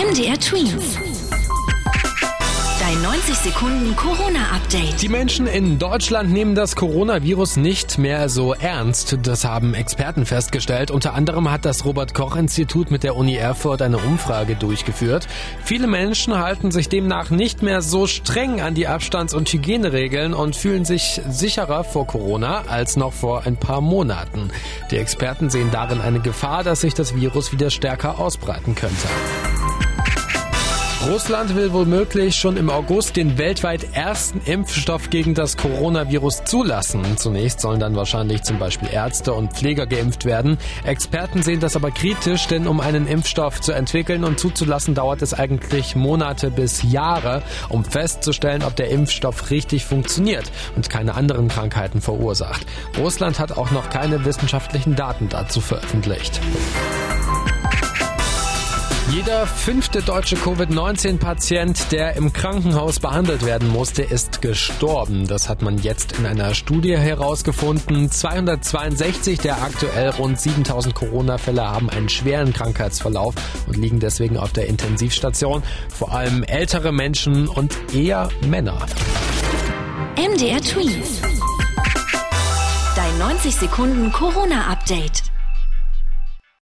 MDR Twins. Dein 90 Sekunden Corona-Update. Die Menschen in Deutschland nehmen das Coronavirus nicht mehr so ernst. Das haben Experten festgestellt. Unter anderem hat das Robert-Koch-Institut mit der Uni Erfurt eine Umfrage durchgeführt. Viele Menschen halten sich demnach nicht mehr so streng an die Abstands- und Hygieneregeln und fühlen sich sicherer vor Corona als noch vor ein paar Monaten. Die Experten sehen darin eine Gefahr, dass sich das Virus wieder stärker ausbreiten könnte. Russland will womöglich schon im August den weltweit ersten Impfstoff gegen das Coronavirus zulassen. Zunächst sollen dann wahrscheinlich zum Beispiel Ärzte und Pfleger geimpft werden. Experten sehen das aber kritisch, denn um einen Impfstoff zu entwickeln und zuzulassen, dauert es eigentlich Monate bis Jahre, um festzustellen, ob der Impfstoff richtig funktioniert und keine anderen Krankheiten verursacht. Russland hat auch noch keine wissenschaftlichen Daten dazu veröffentlicht. Jeder fünfte deutsche Covid-19-Patient, der im Krankenhaus behandelt werden musste, ist gestorben. Das hat man jetzt in einer Studie herausgefunden. 262 der aktuell rund 7000 Corona-Fälle haben einen schweren Krankheitsverlauf und liegen deswegen auf der Intensivstation. Vor allem ältere Menschen und eher Männer. MDR Twins. Dein 90 Sekunden Corona-Update.